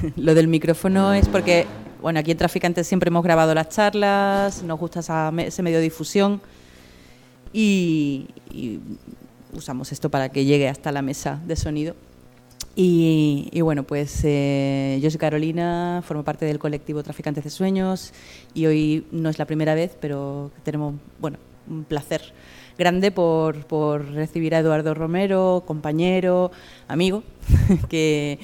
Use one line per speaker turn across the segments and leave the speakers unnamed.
lo del micrófono es porque, bueno, aquí en Traficantes siempre hemos grabado las charlas, nos gusta ese medio de difusión y, usamos esto para que llegue hasta la mesa de sonido. Y, bueno, pues eh, yo soy Carolina, formo parte del colectivo Traficantes de Sueños y hoy no es la primera vez, pero tenemos, bueno, un placer grande por, por recibir a Eduardo Romero, compañero, amigo, que,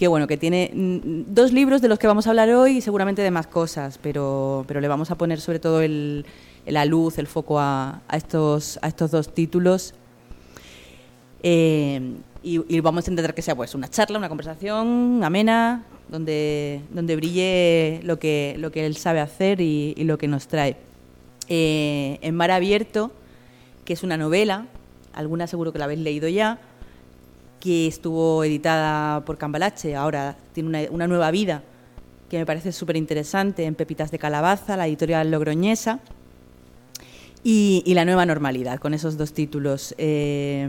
que bueno, que tiene mm, dos libros de los que vamos a hablar hoy y seguramente de más cosas, pero, pero le vamos a poner sobre todo el, la luz, el foco a, a, estos, a estos dos títulos. Eh, y, vamos a intentar que sea pues una charla, una conversación amena, donde, donde brille lo que, lo que él sabe hacer y, lo que nos trae. Eh, en Mar Abierto, que es una novela, alguna seguro que la habéis leído ya, que estuvo editada por Cambalache, ahora tiene una, nueva vida que me parece súper interesante en Pepitas de Calabaza, la editorial logroñesa, y, La nueva normalidad, con esos dos títulos eh,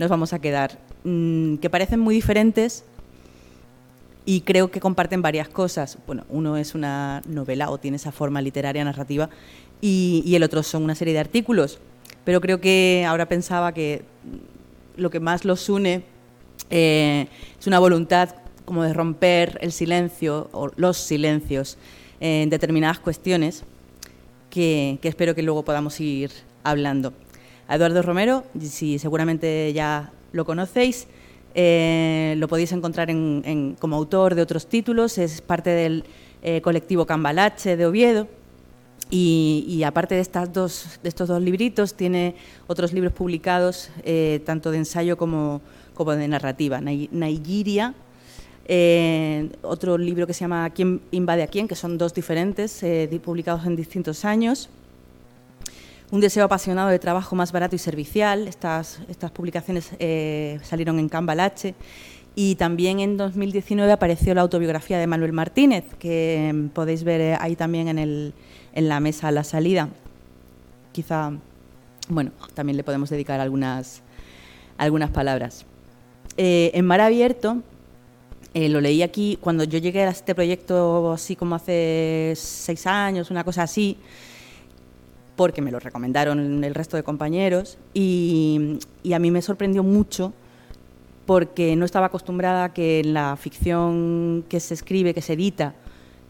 nos vamos a quedar, mm, que parecen muy diferentes y creo que comparten varias cosas. Bueno, uno es una novela o tiene esa forma literaria narrativa y el otro son una serie de artículos, pero creo que ahora pensaba que lo que más los une eh, es una voluntad como de romper el silencio o los silencios en determinadas cuestiones que, espero que luego podamos ir hablando. Eduardo Romero, si seguramente ya lo conocéis, eh, lo podéis encontrar como autor de otros títulos, es parte del eh, colectivo Cambalache de Oviedo. Y, aparte de, estas dos, estos dos libritos, tiene otros libros publicados, tanto de ensayo como, como de narrativa. Nigeria, eh, otro libro que se llama ¿Quién invade a quién?, que son dos diferentes, eh, publicados en distintos años. Un deseo apasionado de trabajo más barato y servicial. Estas, estas publicaciones eh, salieron en Cambalache. Y también en 2019 apareció la autobiografía de Manuel Martínez, que podéis ver ahí también en, el, en la mesa a la salida. Quizá, bueno, también le podemos dedicar algunas, algunas palabras. Eh, en Mar Abierto, eh, lo leí aquí cuando yo llegué a este proyecto así como hace seis años, una cosa así, porque me lo recomendaron el resto de compañeros y, a mí me sorprendió mucho porque no estaba acostumbrada a que en la ficción que se escribe, que se edita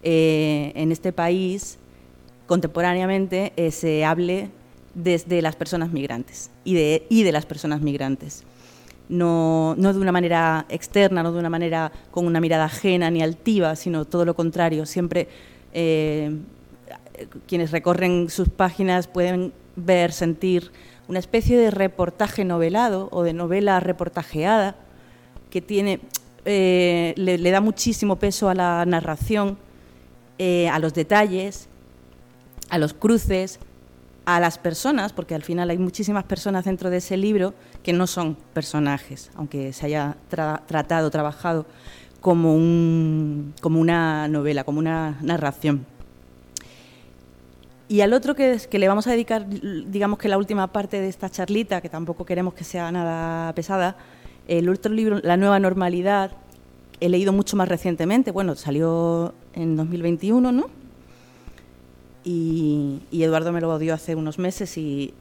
eh, en este país, contemporáneamente se hable desde las personas migrantes y de, y de las personas migrantes no, de una manera externa, no de una manera con una mirada ajena ni altiva, sino todo lo contrario. Siempre eh, quienes recorren sus páginas pueden ver, sentir una especie de reportaje novelado o de novela reportajeada que tiene, eh, le, da muchísimo peso a la narración, eh, a los detalles, a los cruces, a las personas, porque al final hay muchísimas personas dentro de ese libro que no son personajes, aunque se haya tratado, trabajado como, un, como una novela, como una narración. Y al otro que, que le vamos a dedicar, digamos que la última parte de esta charlita, que tampoco queremos que sea nada pesada, el otro libro, La nueva normalidad, he leído mucho más recientemente, bueno, salió en 2021, ¿no? Y, Eduardo me lo dio hace unos meses y,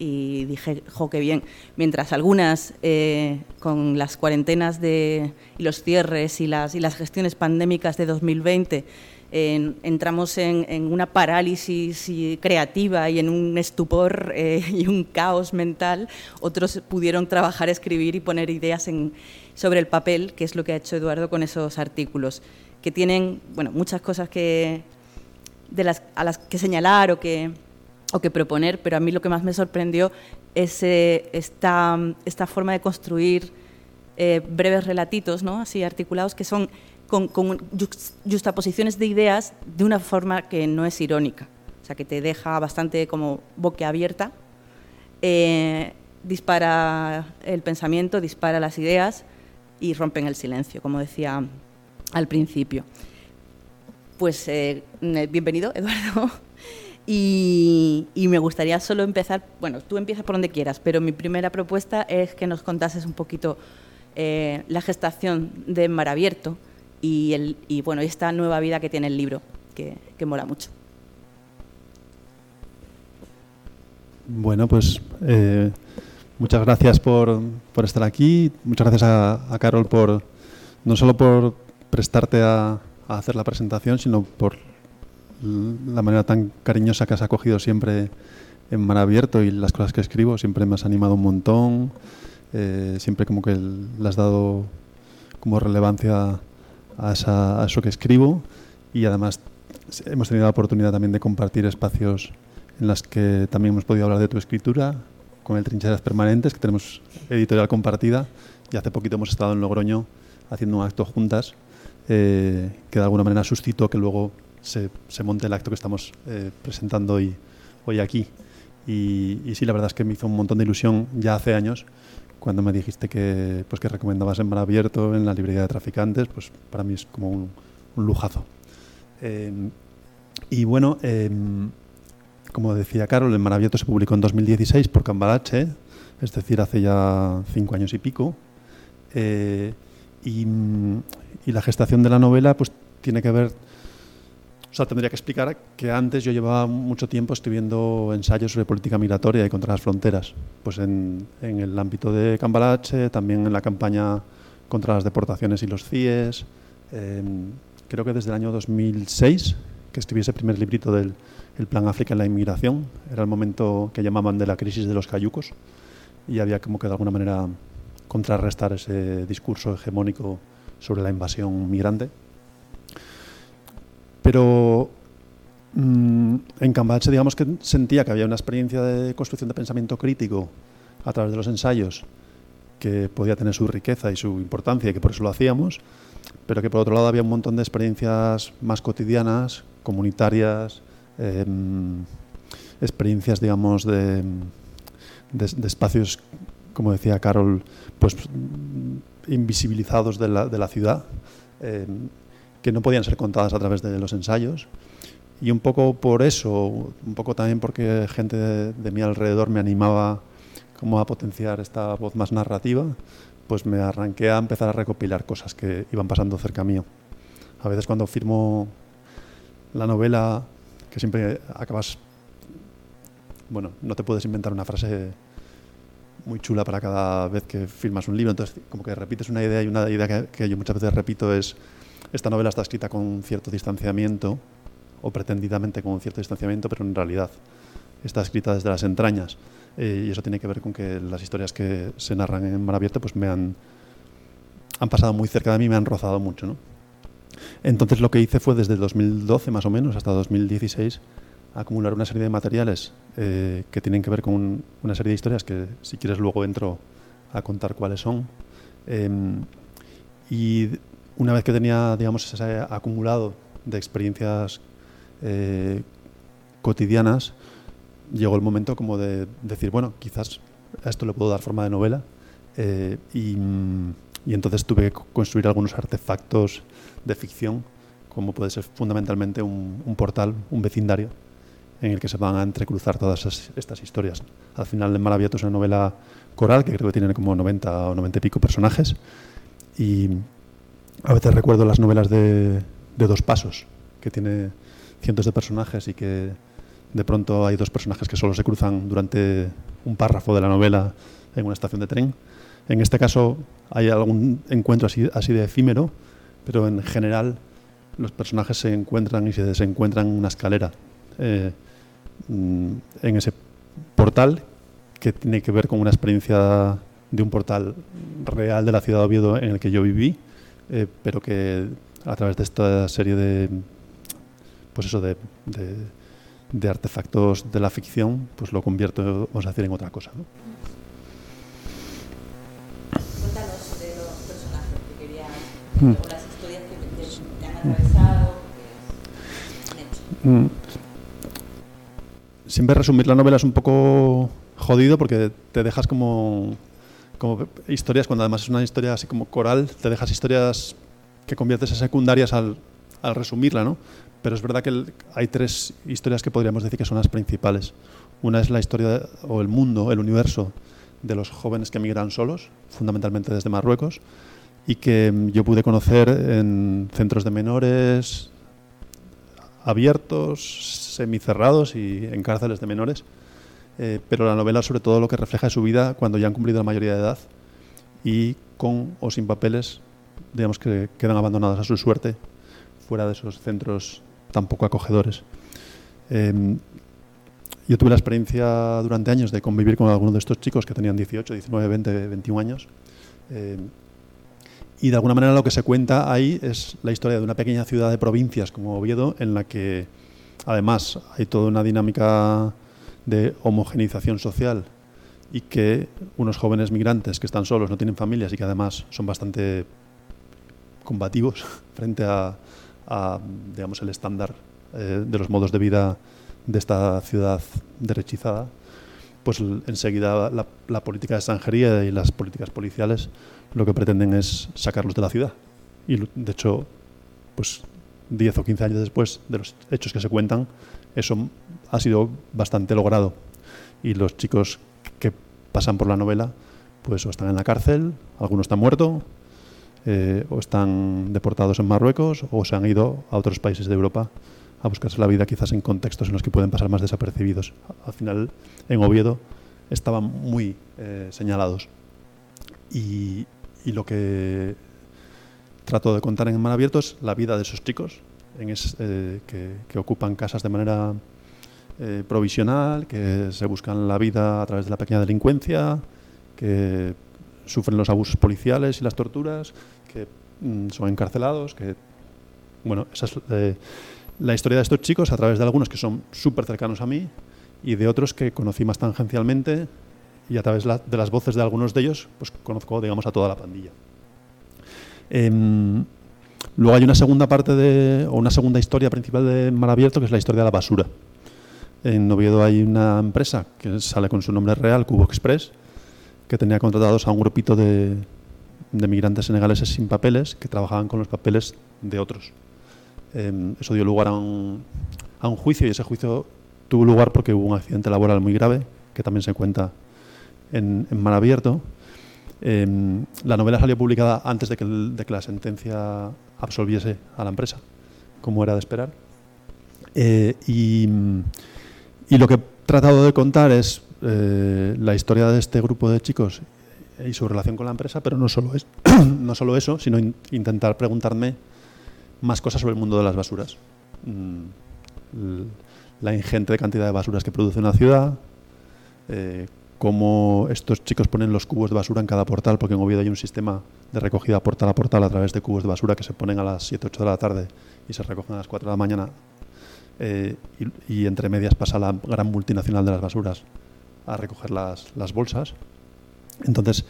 dije, jo, qué bien. Mientras algunas, eh, con las cuarentenas de, y los cierres y las, y las gestiones pandémicas de 2020, entramos en, una parálisis creativa y en un estupor eh, y un caos mental, otros pudieron trabajar, escribir y poner ideas en, sobre el papel, que es lo que ha hecho Eduardo con esos artículos, que tienen bueno, muchas cosas que de las, a las que señalar o que, o que proponer, pero a mí lo que más me sorprendió es eh, esta, esta, forma de construir eh, breves relatitos, ¿no? así articulados, que son con, con justaposiciones de ideas de una forma que no es irónica, o sea, que te deja bastante como boquiabierta, eh, dispara el pensamiento, dispara las ideas y rompen el silencio, como decía al principio. Pues eh, bienvenido, Eduardo. Y, me gustaría solo empezar, bueno, tú empiezas por donde quieras, pero mi primera propuesta es que nos contases un poquito eh, la gestación de Mar Abierto y, el, y esta nueva vida que tiene el libro, que, que mola mucho.
Bueno, pues eh, muchas gracias por, por, estar aquí. Muchas gracias a, a, Carol por no solo por prestarte a, a, hacer la presentación, sino por la manera tan cariñosa que has acogido siempre en Mar Abierto y las cosas que escribo. Siempre me has animado un montón. Eh, siempre como que le has dado como relevancia a, esa, a eso que escribo y además hemos tenido la oportunidad también de compartir espacios en las que también hemos podido hablar de tu escritura, con el Trincheras Permanentes, que tenemos editorial compartida, y hace poquito hemos estado en Logroño haciendo un acto juntas, eh, que de alguna manera suscitó que luego se, monte el acto que estamos eh, presentando hoy, aquí. Y, sí, la verdad es que me hizo un montón de ilusión ya hace años, cuando me dijiste que, pues, que recomendabas en Mar Abierto, en la librería de traficantes, pues para mí es como un, lujazo. Eh, y bueno, eh, como decía Carol, el Maravilloso se publicó en 2016 por Cambalache, es decir, hace ya cinco años y pico. Eh, y, y, la gestación de la novela pues tiene que ver, o sea, tendría que explicar que antes yo llevaba mucho tiempo escribiendo ensayos sobre política migratoria y contra las fronteras, pues en, el ámbito de Cambalache, también en la campaña contra las deportaciones y los CIES. Eh, creo que desde el año 2006 que escribí ese primer librito del el Plan África en la inmigración. Era el momento que llamaban de la crisis de los cayucos y había como que de alguna manera contrarrestar ese discurso hegemónico sobre la invasión migrante. Pero mmm, en Cambache digamos que sentía que había una experiencia de construcción de pensamiento crítico a través de los ensayos que podía tener su riqueza y su importancia y que por eso lo hacíamos, pero que por otro lado había un montón de experiencias más cotidianas, comunitarias, eh, experiencias, digamos, de, de, de, espacios, como decía Carol, pues invisibilizados de la, ciudad, eh, que no podían ser contadas a través de los ensayos. Y un poco por eso, un poco también porque gente de, de mi alrededor me animaba como a potenciar esta voz más narrativa, pues me arranqué a empezar a recopilar cosas que iban pasando cerca mío. A veces cuando firmo la novela que siempre acabas, bueno, no te puedes inventar una frase muy chula para cada vez que firmas un libro, entonces como que repites una idea y una idea que, que yo muchas veces repito es, esta novela está escrita con cierto distanciamiento, o pretendidamente con cierto distanciamiento, pero en realidad está escrita desde las entrañas. Eh, y eso tiene que ver con que las historias que se narran en Mar Abierto pues me han, han pasado muy cerca de mí, me han rozado mucho. ¿no? Entonces lo que hice fue desde 2012 más o menos hasta 2016 acumular una serie de materiales eh, que tienen que ver con un, una serie de historias que si quieres luego entro a contar cuáles son. Eh, y una vez que tenía digamos ese acumulado de experiencias eh, cotidianas, llegó el momento como de decir, bueno, quizás a esto le puedo dar forma de novela. Eh, y, y entonces tuve que construir algunos artefactos de ficción, como puede ser fundamentalmente un, un, portal, un vecindario, en el que se van a entrecruzar todas estas historias. Al final, El Mar Abierto es una novela coral que creo que tiene como 90 o 90 y pico personajes. Y a veces recuerdo las novelas de, de Dos Pasos, que tiene cientos de personajes y que de pronto hay dos personajes que solo se cruzan durante un párrafo de la novela en una estación de tren. En este caso hay algún encuentro así, así de efímero, pero en general los personajes se encuentran y se desencuentran en una escalera eh, mm, en ese portal que tiene que ver con una experiencia de un portal real de la ciudad de Oviedo en el que yo viví, eh, pero que a través de esta serie de pues eso de, de, de artefactos de la ficción, pues lo convierto, vamos a decir, en otra cosa. ¿no?
Cuéntanos sobre los personajes que querías, mm. las historias que te, han atravesado, que han hecho.
Mm. Siempre resumir la novela es un poco jodido porque te dejas como, historias, cuando además es una historia así como coral, te dejas historias que conviertes en secundarias al, al resumirla, ¿no? Pero es verdad que hay tres historias que podríamos decir que son las principales. Una es la historia o el mundo, el universo de los jóvenes que emigran solos, fundamentalmente desde Marruecos, y que yo pude conocer en centros de menores abiertos, semicerrados y en cárceles de menores. Eh, pero la novela sobre todo lo que refleja su vida cuando ya han cumplido la mayoría de edad y con o sin papeles, digamos que quedan abandonados a su suerte fuera de esos centros tan poco acogedores. Em, yo tuve la experiencia durante años de convivir con algunos de estos chicos que tenían 18, 19, 20, 21 años. Em, y de alguna manera lo que se cuenta ahí es la historia de una pequeña ciudad de provincias como Oviedo, en la que además hay toda una dinámica de homogenización social y que unos jóvenes migrantes que están solos, no tienen familias y que además son bastante combativos frente a, digamos, el estándar eh, de los modos de vida de esta ciudad derechizada, pues enseguida la, la, política de extranjería y las políticas policiales lo que pretenden es sacarlos de la ciudad. Y de hecho, pues 10 o 15 años después de los hechos que se cuentan, eso ha sido bastante logrado. Y los chicos que pasan por la novela, pues o están en la cárcel, algunos están muertos, eh, o están deportados en Marruecos, o se han ido a otros países de Europa a buscarse la vida quizás en contextos en los que pueden pasar más desapercibidos. Al final, en Oviedo estaban muy eh, señalados. Y, lo que trato de contar en Mar Abierto es la vida de esos chicos en eh, que, ocupan casas de manera eh, provisional, que se buscan la vida a través de la pequeña delincuencia, que sufren los abusos policiales y las torturas, que mm, son encarcelados, que bueno, esa es la historia de estos chicos a través de algunos que son súper cercanos a mí y de otros que conocí más tangencialmente y a través de las voces de algunos de ellos pues conozco digamos a toda la pandilla. Em, luego hay una segunda parte de, o una segunda historia principal de Mar Abierto que es la historia de la basura. En Oviedo hay una empresa que sale con su nombre real, Cubo Express, que tenía contratados a un grupito de, de migrantes senegaleses sin papeles que trabajaban con los papeles de otros. Em, eso dio lugar a un, juicio y ese juicio tuvo lugar porque hubo un accidente laboral muy grave, que también se cuenta en, en Mar Abierto. Em, la novela salió publicada antes de que, la sentencia absolviese a la empresa, como era de esperar. Eh, y, y, lo que he tratado de contar es eh, la historia de este grupo de chicos y su relación con la empresa, pero no solo, es, no solo eso, sino intentar preguntarme más cosas sobre el mundo de las basuras. Mm, la ingente cantidad de basuras que produce una ciudad, eh, cómo estos chicos ponen los cubos de basura en cada portal, porque en Oviedo hay un sistema de recogida portal a portal a través de cubos de basura que se ponen a las 7, 8 de la tarde y se recogen a las 4 de la mañana. Eh, y, entre medias pasa la gran multinacional de las basuras a recoger las, las bolsas. Entonces,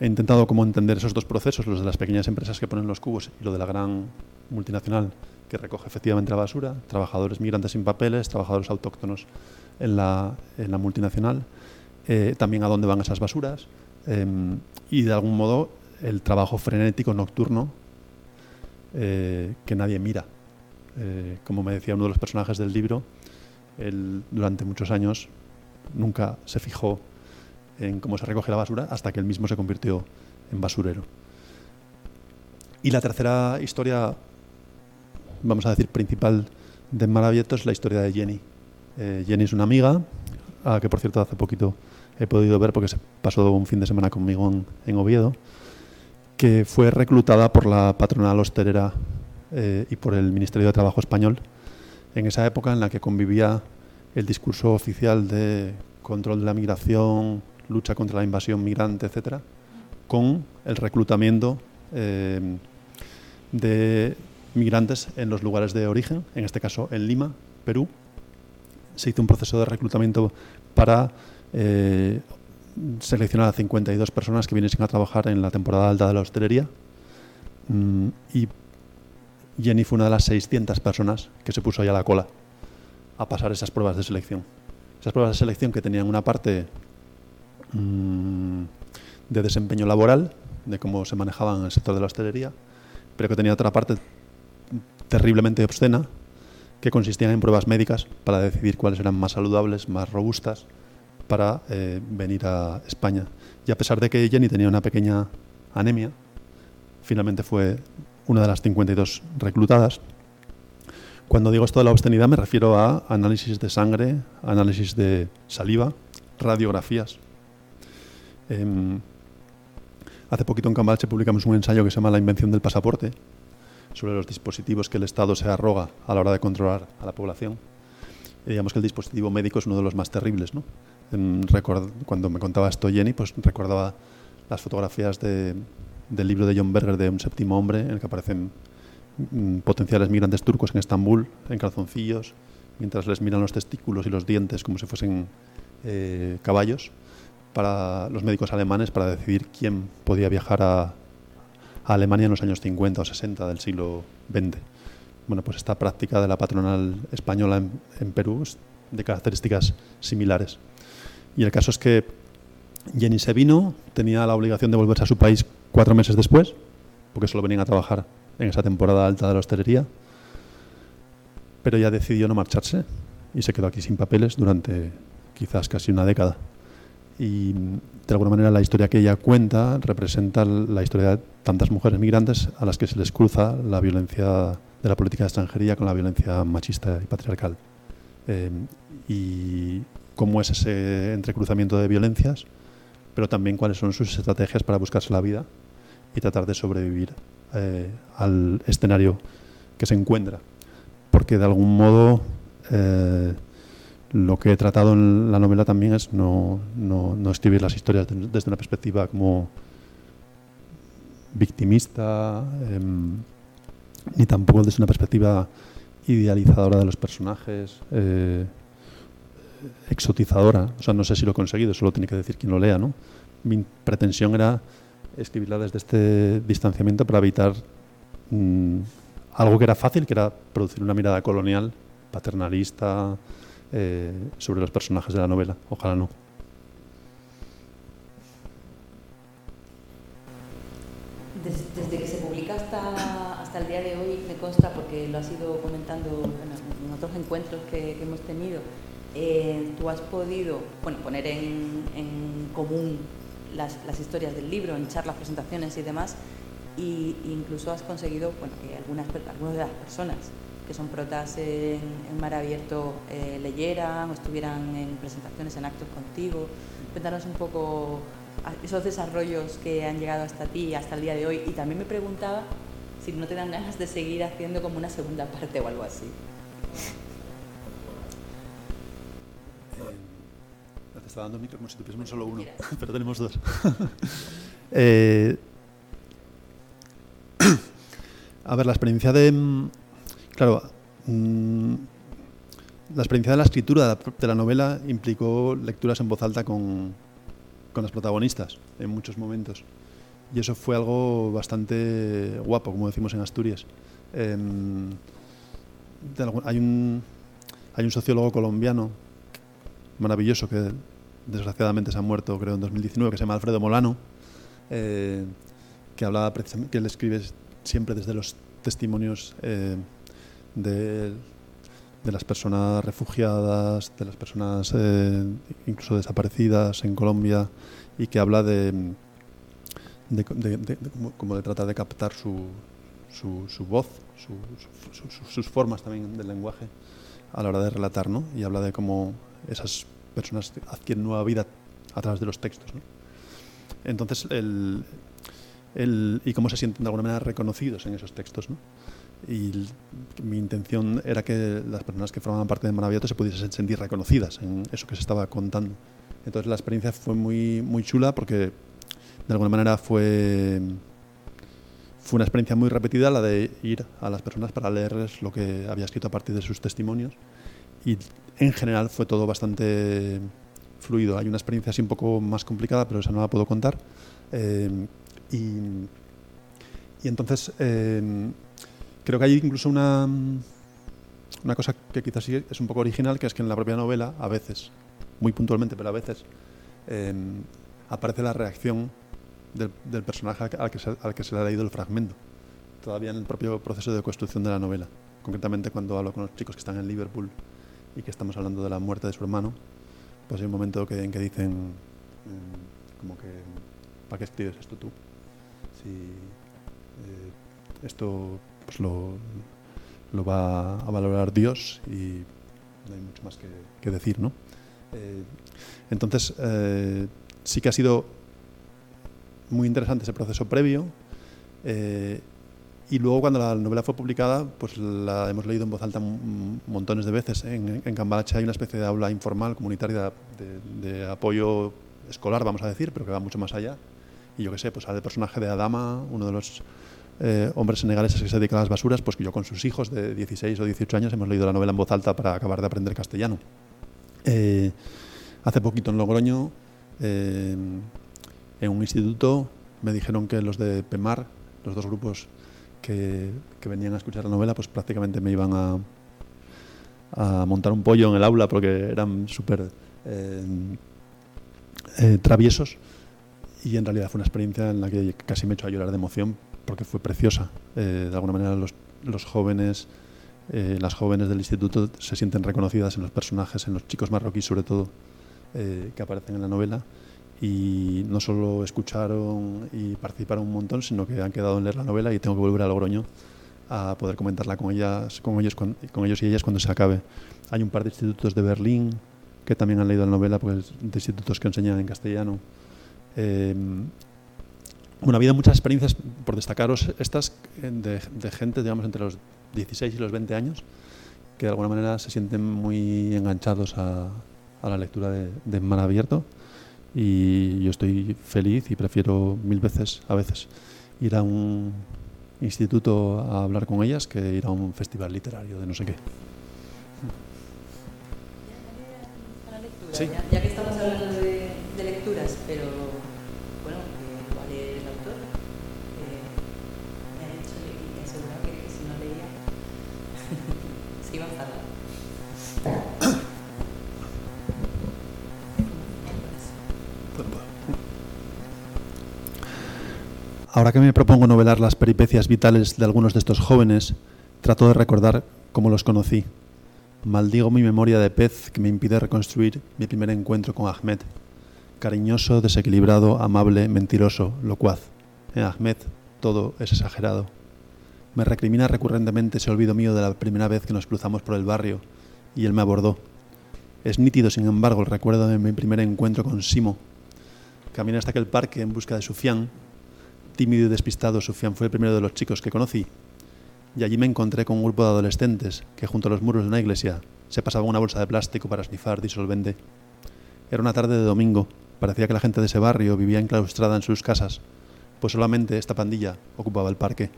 he intentado como entender esos dos procesos, los de las pequeñas empresas que ponen los cubos y lo de la gran multinacional que recoge efectivamente la basura, trabajadores migrantes sin papeles, trabajadores autóctonos en la, multinacional, eh, también a dónde van esas basuras em, y de algún modo el trabajo frenético nocturno eh, que nadie mira. Eh, como me decía uno de los personajes del libro, él durante muchos años nunca se fijó en cómo se recoge la basura hasta que él mismo se convirtió en basurero. Y la tercera historia vamos a decir, principal de Mar es la historia de Jenny. Eh, Jenny es una amiga, a que por cierto hace poquito he podido ver porque se pasó un fin de semana conmigo en, Oviedo, que fue reclutada por la patronal hostelera eh, y por el Ministerio de Trabajo español en esa época en la que convivía el discurso oficial de control de la migración, lucha contra la invasión migrante, etcétera, con el reclutamiento eh, de migrantes en los lugares de origen, en este caso en Lima, Perú. Se hizo un proceso de reclutamiento para eh, seleccionar a 52 personas que vienen a trabajar en la temporada alta de la hostelería. Mm, y Jenny fue una de las 600 personas que se puso ahí a la cola a pasar esas pruebas de selección. Esas pruebas de selección que tenían una parte mm, de desempeño laboral, de cómo se manejaba en el sector de la hostelería, pero que tenía otra parte terriblemente obscena que consistían en pruebas médicas para decidir cuáles eran más saludables, más robustas para eh, venir a España. Y a pesar de que Jenny tenía una pequeña anemia, finalmente fue una de las 52 reclutadas. Cuando digo esto de la obscenidad me refiero a análisis de sangre, análisis de saliva, radiografías. Em, hace poquito en Cambalche publicamos un ensayo que se llama La invención del pasaporte, sobre los dispositivos que el Estado se arroga a la hora de controlar a la población. Digamos que el dispositivo médico es uno de los más terribles. ¿no? Em, cuando me contaba esto Jenny, pues recordaba las fotografías del libro de John Berger de Un séptimo hombre, en el que aparecen Mm, potenciales migrantes turcos en Estambul, en calzoncillos, mientras les miran los testículos y los dientes como si fuesen eh, caballos, para los médicos alemanes para decidir quién podía viajar a, Alemania en los años 50 o 60 del siglo XX. Bueno, pues esta práctica de la patronal española en, Perú es de características similares. Y el caso es que Jenny se vino, tenía la obligación de volverse a su país cuatro meses después, porque solo venían a trabajar en esa temporada alta de la hostelería, pero ya decidió no marcharse y se quedó aquí sin papeles durante quizás casi una década. Y de alguna manera la historia que ella cuenta representa la historia de tantas mujeres migrantes a las que se les cruza la violencia de la política de extranjería con la violencia machista y patriarcal. Eh, y cómo es ese entrecruzamiento de violencias, pero también cuáles son sus estrategias para buscarse la vida y tratar de sobrevivir eh, al escenario que se encuentra. Porque de algún modo eh, lo que he tratado en la novela también es no, no, escribir las historias desde una perspectiva como victimista, em, ni tampoco desde una perspectiva idealizadora de los personajes, eh, exotizadora. O sea, no sé si lo he conseguido, solo tiene que decir quien lo lea, ¿no? Mi pretensión era escribirla desde este distanciamiento para evitar mm, algo que era fácil, que era producir una mirada colonial, paternalista, eh, sobre los personajes de la novela. Ojalá no.
Desde, que se publica hasta, hasta el día de hoy, me consta, porque lo has ido comentando en otros encuentros que, hemos tenido, eh, tú has podido bueno, poner en, común las, historias del libro, en charlas, presentaciones y demás, e incluso has conseguido bueno, que algunas, algunas de las personas que son protas en, Mar Abierto eh, leyeran o estuvieran en presentaciones, en actos contigo. Cuéntanos un poco esos desarrollos que han llegado hasta ti, hasta el día de hoy. Y también me preguntaba si no te dan ganas de seguir haciendo como una segunda parte o algo así.
está dando micro como si tuviésemos solo uno, pero tenemos dos. Eh, a ver, la experiencia de... Claro, mm, la experiencia de la escritura de la novela implicó lecturas en voz alta con, con las protagonistas en muchos momentos. Y eso fue algo bastante guapo, como decimos en Asturias. Em, hay, un, hay un sociólogo colombiano maravilloso que desgraciadamente se ha muerto, creo, en 2019, que se llama Alfredo Molano, eh, que hablaba que él escribe siempre desde los testimonios eh, de, las personas refugiadas, de las personas eh, incluso desaparecidas en Colombia, y que habla de, de, como, de tratar de captar su, su, voz, sus formas también del lenguaje a la hora de relatar, ¿no? Y habla de cómo esas personas adquieren nueva vida a través de los textos. Entonces, el, el, y cómo se sienten de alguna manera reconocidos en esos textos. Y mi intención era que las personas que formaban parte de Maravilloso se pudiesen sentir reconocidas en eso que se estaba contando. Entonces la experiencia fue muy, muy chula porque de alguna manera fue, fue una experiencia muy repetida la de ir a las personas para leerles lo que había escrito a partir de sus testimonios y en general fue todo bastante fluido. Hay una experiencia así un poco más complicada, pero esa no la puedo contar. Eh, y, entonces eh, creo que hay incluso una, una cosa que quizás sí es un poco original, que es que en la propia novela, a veces, muy puntualmente, pero a veces, eh, aparece la reacción del, personaje al que, se, al que se le ha leído el fragmento, todavía en el propio proceso de construcción de la novela. Concretamente cuando hablo con los chicos que están en Liverpool y que estamos hablando de la muerte de su hermano, pues hay un momento que, en que dicen, mm, como que, ¿para qué escribes esto tú? Si Eh, esto pues lo, va a valorar Dios y no hay mucho más que, decir, ¿no? Eh, entonces, eh, sí que ha sido muy interesante ese proceso previo. Eh, y luego cuando la novela fue publicada, pues la hemos leído en voz alta montones de veces. En, en hay una especie de aula informal, comunitaria, de, de, apoyo escolar, vamos a decir, pero que va mucho más allá. Y yo qué sé, pues sale el personaje de Adama, uno de los eh, hombres senegaleses que se dedican a las basuras, pues que yo con sus hijos de 16 o 18 años hemos leído la novela en voz alta para acabar de aprender castellano. Eh, hace poquito en Logroño, eh, en un instituto, me dijeron que los de PEMAR, los dos grupos que, venían a escuchar la novela, pues prácticamente me iban a, montar un pollo en el aula porque eran súper traviesos y en realidad fue una experiencia en la que casi me he hecho a llorar de emoción porque fue preciosa. Eh, de alguna manera los, los jóvenes, eh, las jóvenes del instituto se sienten reconocidas en los personajes, en los chicos marroquíes sobre todo, eh, que aparecen en la novela y no solo escucharon y participaron un montón, sino que han quedado en leer la novela y tengo que volver a Logroño a poder comentarla con ellas, con ellos, con, con ellos y ellas cuando se acabe. Hay un par de institutos de Berlín que también han leído la novela, pues, de institutos que enseñan en castellano. Eh, bueno, ha habido muchas experiencias, por destacaros estas, de, gente, digamos, entre los 16 y los 20 años, que de alguna manera se sienten muy enganchados a, la lectura de, de Mar Abierto y yo estoy feliz y prefiero mil veces, a veces, ir a un instituto a hablar con ellas que ir a un festival literario de no sé qué.
Ya, que estamos hablando de lecturas, pero bueno, eh, ¿cuál es el autor? Eh, me ha dicho y me asegurado que, que si no leía se iba a enfadar.
Ahora que me propongo novelar las peripecias vitales de algunos de estos jóvenes, trato de recordar cómo los conocí. Maldigo mi memoria de pez que me impide reconstruir mi primer encuentro con Ahmed. Cariñoso, desequilibrado, amable, mentiroso, locuaz. En Ahmed todo es exagerado. Me recrimina recurrentemente ese olvido mío de la primera vez que nos cruzamos por el barrio y él me abordó. Es nítido, sin embargo, el recuerdo de mi primer encuentro con Simo. Caminé hasta aquel parque en busca de Sufián tímido y despistado, Sufián fue el primero de los chicos que conocí. Y allí me encontré con un grupo de adolescentes que junto a los muros de una iglesia se pasaban una bolsa de plástico para snifar disolvente. Era una tarde de domingo. Parecía que la gente de ese barrio vivía enclaustrada en sus casas, pues solamente esta pandilla ocupaba el parque.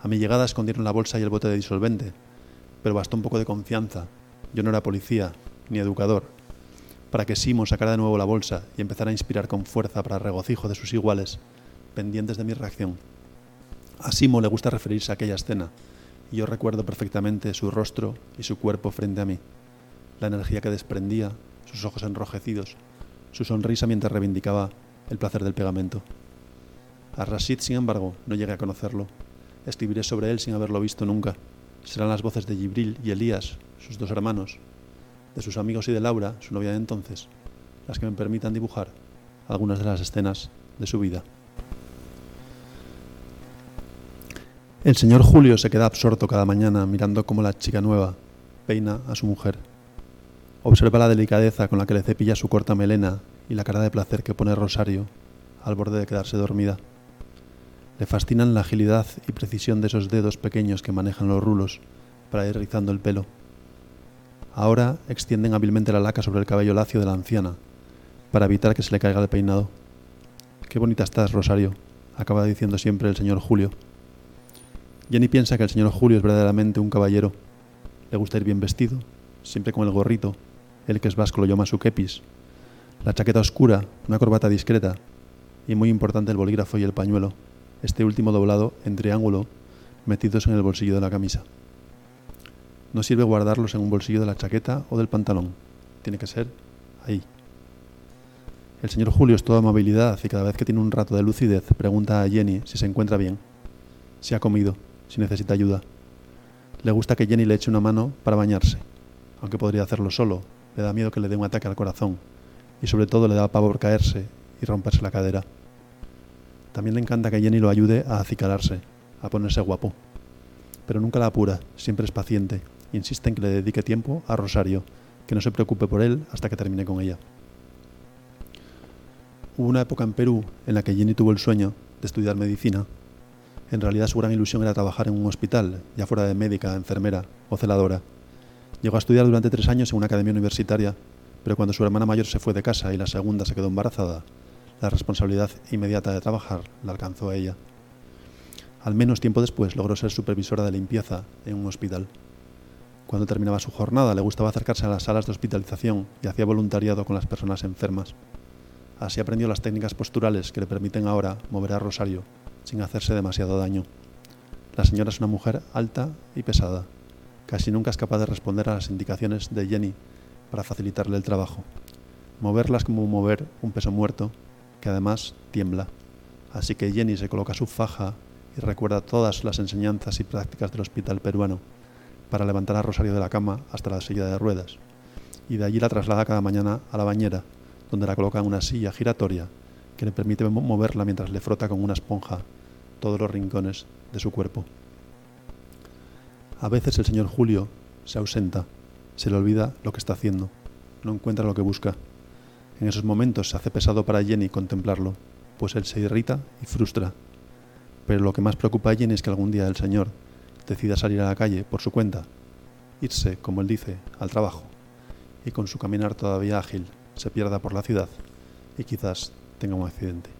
A mi llegada escondieron la bolsa y el bote de disolvente, pero bastó un poco de confianza. Yo no era policía ni educador, para que Simo sacara de nuevo la bolsa y empezara a inspirar con fuerza para regocijo de sus iguales pendientes de mi reacción. A Simo le gusta referirse a aquella escena, y yo recuerdo perfectamente su rostro y su cuerpo frente a mí, la energía que desprendía, sus ojos enrojecidos, su sonrisa mientras reivindicaba el placer del pegamento. A Rashid, sin embargo, no llegué a conocerlo. Escribiré sobre él sin haberlo visto nunca. Serán las voces de Gibril y Elías, sus dos hermanos, de sus amigos y de Laura, su novia de entonces, las que me permitan dibujar algunas de las escenas de su vida. El señor Julio se queda absorto cada mañana mirando cómo la chica nueva peina a su mujer. Observa la delicadeza con la que le cepilla su corta melena y la cara de placer que pone Rosario al borde de quedarse dormida. Le fascinan la agilidad y precisión de esos dedos pequeños que manejan los rulos para ir rizando el pelo. Ahora extienden hábilmente la laca sobre el cabello lacio de la anciana para evitar que se le caiga el peinado. Qué bonita estás, Rosario, acaba diciendo siempre el señor Julio. Jenny piensa que el señor Julio es verdaderamente un caballero. Le gusta ir bien vestido, siempre con el gorrito, el que es vasco lo llama su kepis, la chaqueta oscura, una corbata discreta y muy importante el bolígrafo y el pañuelo, este último doblado en triángulo, metidos en el bolsillo de la camisa. No sirve guardarlos en un bolsillo de la chaqueta o del pantalón, tiene que ser ahí. El señor Julio es toda amabilidad y cada vez que tiene un rato de lucidez pregunta a Jenny si se encuentra bien, si ha comido si necesita ayuda. Le gusta que Jenny le eche una mano para bañarse, aunque podría hacerlo solo. Le da miedo que le dé un ataque al corazón y sobre todo le da pavor caerse y romperse la cadera. También le encanta que Jenny lo ayude a acicalarse, a ponerse guapo. Pero nunca la apura, siempre es paciente. Insiste en que le dedique tiempo a Rosario, que no se preocupe por él hasta que termine con ella. Hubo una época en Perú en la que Jenny tuvo el sueño de estudiar medicina. En realidad su gran ilusión era trabajar en un hospital, ya fuera de médica, enfermera o celadora. Llegó a estudiar durante tres años en una academia universitaria, pero cuando su hermana mayor se fue de casa y la segunda se quedó embarazada, la responsabilidad inmediata de trabajar la alcanzó a ella. Al menos tiempo después logró ser supervisora de limpieza en un hospital. Cuando terminaba su jornada le gustaba acercarse a las salas de hospitalización y hacía voluntariado con las personas enfermas. Así aprendió las técnicas posturales que le permiten ahora mover a Rosario sin hacerse demasiado daño. La señora es una mujer alta y pesada. Casi nunca es capaz de responder a las indicaciones de Jenny para facilitarle el trabajo. Moverlas como mover un peso muerto que además tiembla. Así que Jenny se coloca su faja y recuerda todas las enseñanzas y prácticas del hospital peruano para levantar a Rosario de la cama hasta la silla de ruedas. Y de allí la traslada cada mañana a la bañera, donde la coloca en una silla giratoria que le permite moverla mientras le frota con una esponja todos los rincones de su cuerpo. A veces el señor Julio se ausenta, se le olvida lo que está haciendo, no encuentra lo que busca en esos momentos se hace pesado para Jenny contemplarlo, pues él se irrita y frustra. Pero lo que más preocupa a Jenny es que algún día el Señor decida salir a la calle por su cuenta, irse, como él dice, al trabajo, y con su caminar todavía ágil se pierda por la ciudad y quizás tengamos accidente.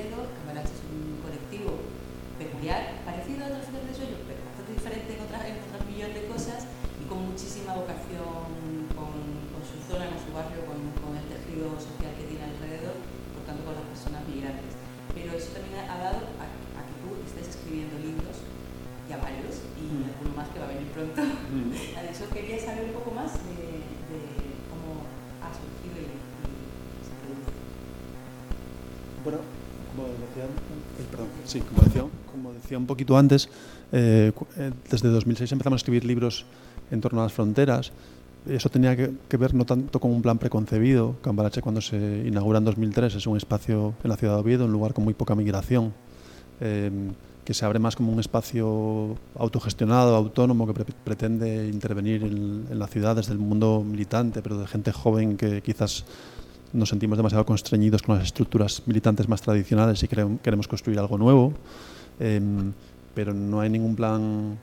decía un poquito antes, eh, eh, desde 2006 empezamos a escribir libros en torno a las fronteras. Eso tenía que, ver no tanto con un plan preconcebido. Cambalache cuando se inaugura en 2003 es un espacio en la ciudad de Oviedo, un lugar con muy poca migración, em, que se abre más como un espacio autogestionado, autónomo, que pretende intervenir en, en la ciudad desde el mundo militante, pero de gente joven que quizás nos sentimos demasiado constreñidos con las estructuras militantes más tradicionales y queremos construir algo nuevo, em, pero no hay ningún plan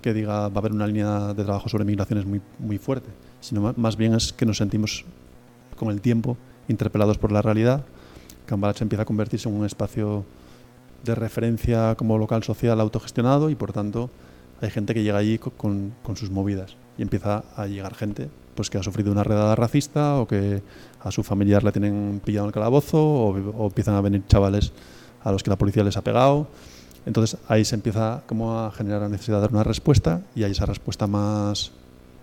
que diga va a haber una línea de trabajo sobre migraciones muy, muy fuerte, sino más bien es que nos sentimos con el tiempo interpelados por la realidad. Cambalache empieza a convertirse en un espacio de referencia como local social autogestionado y por tanto hay gente que llega allí con, con sus movidas y empieza a llegar gente pues que ha sufrido una redada racista o que a su familiar le tienen pillado en el calabozo o, empiezan a venir chavales a los que la policía les ha pegado. Entonces ahí se empieza como a generar la necesidad de dar una respuesta y hay esa respuesta más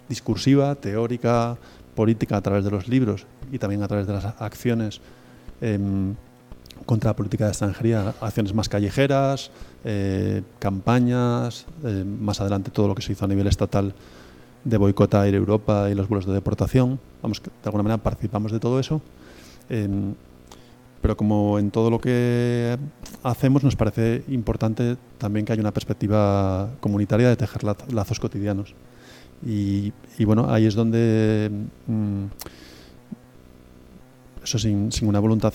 discursiva, teórica, política a través de los libros y también a través de las acciones em, contra la política de extranjería, acciones más callejeras, eh, campañas, eh, más adelante todo lo que se hizo a nivel estatal de boicot a Europa y los vuelos de deportación. Vamos, de alguna manera participamos de todo eso. Pero como en todo lo que hacemos nos parece importante también que haya una perspectiva comunitaria de tejer lazos cotidianos. Y, bueno, ahí es donde mm, eso sin, una voluntad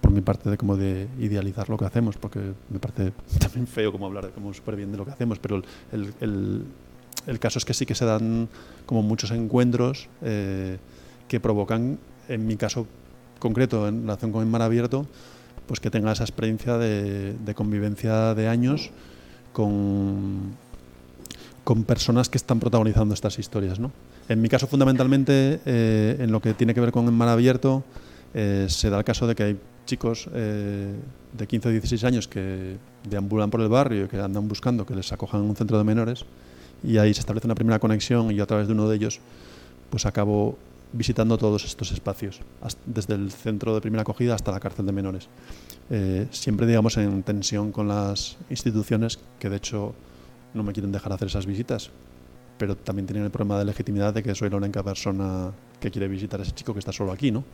por mi parte de como de idealizar lo que hacemos, porque me parece también feo como hablar como súper bien de lo que hacemos, pero el, el, el, caso es que sí que se dan como muchos encuentros eh, que provocan, en mi caso concreto, en relación con el mar abierto, pues que tenga esa experiencia de, convivencia de años con, con personas que están protagonizando estas historias. ¿no? En mi caso, fundamentalmente, eh, en lo que tiene que ver con el mar abierto, eh, se da el caso de que hay chicos eh, de 15 o 16 años que deambulan por el barrio y que andan buscando que les acojan un centro de menores y ahí se establece una primera conexión y yo a través de uno de ellos pues acabo visitando todos estos espacios, desde el centro de primera acogida hasta la cárcel de menores. Eh, siempre, digamos, en tensión con las instituciones que, de hecho, no me quieren dejar hacer esas visitas, pero también tienen el problema de legitimidad de que soy la única persona que quiere visitar a ese chico que está solo aquí, ¿no?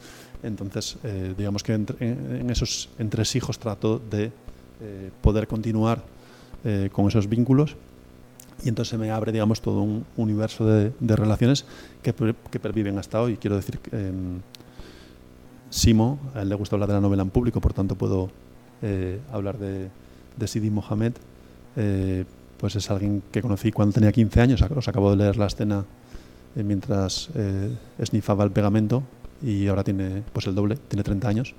Entonces, eh, digamos que en esos entresijos trato de eh, poder continuar con esos vínculos y entonces me abre, digamos, todo un universo de, relaciones que, que, perviven hasta hoy. Quiero decir, eh, Simo, a él le gusta hablar de la novela en público, por tanto puedo eh, hablar de, de Sidi Mohamed, eh, pues es alguien que conocí cuando tenía 15 años, os acabo de leer la escena eh, mientras esnifaba el pegamento y ahora tiene pues el doble, tiene 30 años.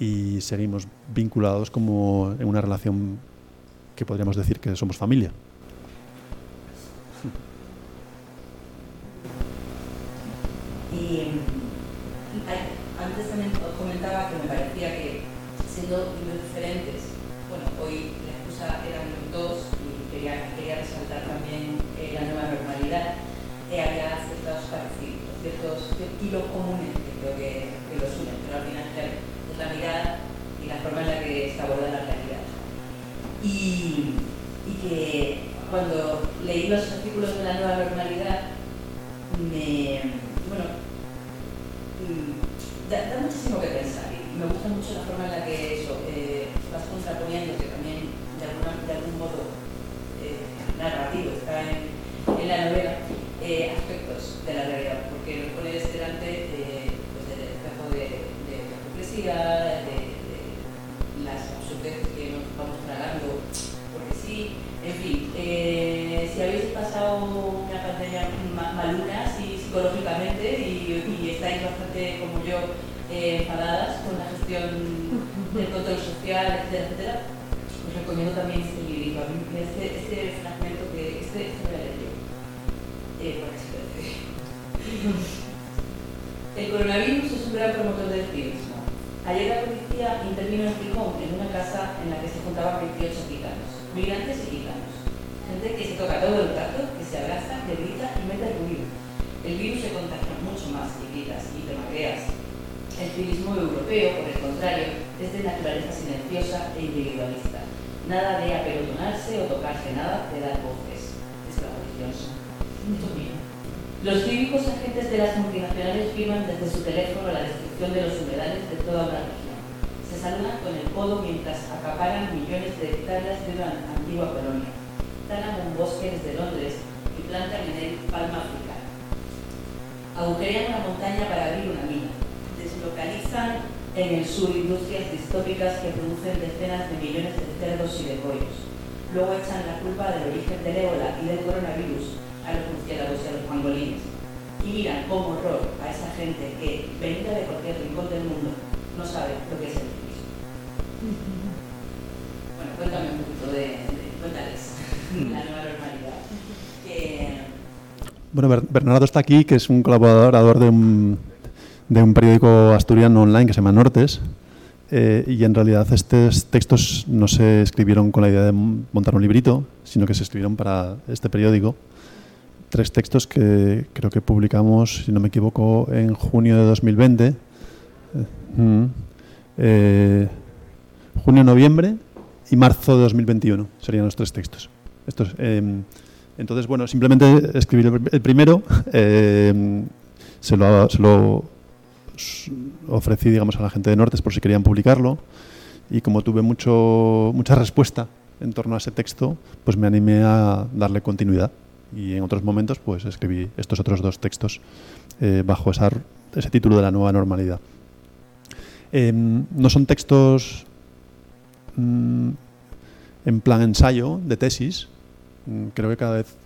Y seguimos vinculados como en una relación que podríamos decir que somos familia.
Y antes también os comentaba que me parecía que siendo diferentes, bueno, hoy la excusa eran los dos y quería, quería resaltar también eh, la nueva normalidad, eh, había ciertos parecidos, ciertos hilos comunes que creo que, que los unen, pero al final es la mirada y la forma en la que se aborda la realidad. Y, que cuando leí los artículos de la nueva normalidad, me, bueno, da, da, muchísimo que pensar y me gusta mucho la forma en la que eso, eh, vas contraponiendo, que también de, alguna, de algún modo eh, narrativo está en, en la novela, eh, aspectos de la realidad, porque lo pones delante de, pues, del espejo de, la hipocresía, de, las absurdeces que nos vamos tragando, porque sí, en fin, eh, si habéis pasado una pandemia malunas y psicológicamente y, estáis bastante como yo eh, enfadadas con la gestión del control social, etcétera, etcétera, os recomiendo también este librito. Este, este fragmento que este, este voy a leer yo. Eh, El coronavirus es un gran promotor del activismo. Ayer la policía intervino en Gijón, en una casa en la que se juntaban 28 gitanos, migrantes y gitanos. Gente que se toca todo el rato, que se abraza, que grita y mete el ruido. El virus se contagia mucho más si gritas y te macreas. El turismo europeo, por el contrario, es de naturaleza silenciosa e individualista. Nada de apelotonarse o tocarse, nada de dar voces. Es la religiosa. Los cívicos agentes de las multinacionales firman desde su teléfono la descripción de los humedales de toda una región. Se saludan con el codo mientras acaparan millones de hectáreas de una antigua colonia. Talan un bosque desde Londres y plantan en él palma africana. Agujerean una montaña para abrir una mina. Deslocalizan en el sur industrias distópicas que producen decenas de millones de cerdos y de pollos. Luego echan la culpa del origen del ébola y del coronavirus a los murciélagos y a los pangolines. Y miran con horror a esa gente que, venida de cualquier rincón del mundo, no sabe lo que es el turismo. Bueno, cuéntame un poquito de, de cuéntales la nueva normalidad. Que...
Bueno, Bernardo está aquí, que es un colaborador de un, de un periódico asturiano online que se llama Nortes. Eh, y en realidad estos textos no se escribieron con la idea de montar un librito, sino que se escribieron para este periódico tres textos que creo que publicamos, si no me equivoco, en junio de 2020. Eh, mm, eh, junio, noviembre y marzo de 2021 serían los tres textos. Estos, eh, entonces, bueno, simplemente escribir el primero, eh, se, lo, se, lo, ofrecí, digamos, a la gente de Nortes por si querían publicarlo y como tuve mucho, mucha respuesta en torno a ese texto, pues me animé a darle continuidad y en otros momentos pues escribí estos otros dos textos eh, bajo esa, ese título de la nueva normalidad. Em, no son textos mm, en plan ensayo de tesis, mm, creo que cada vez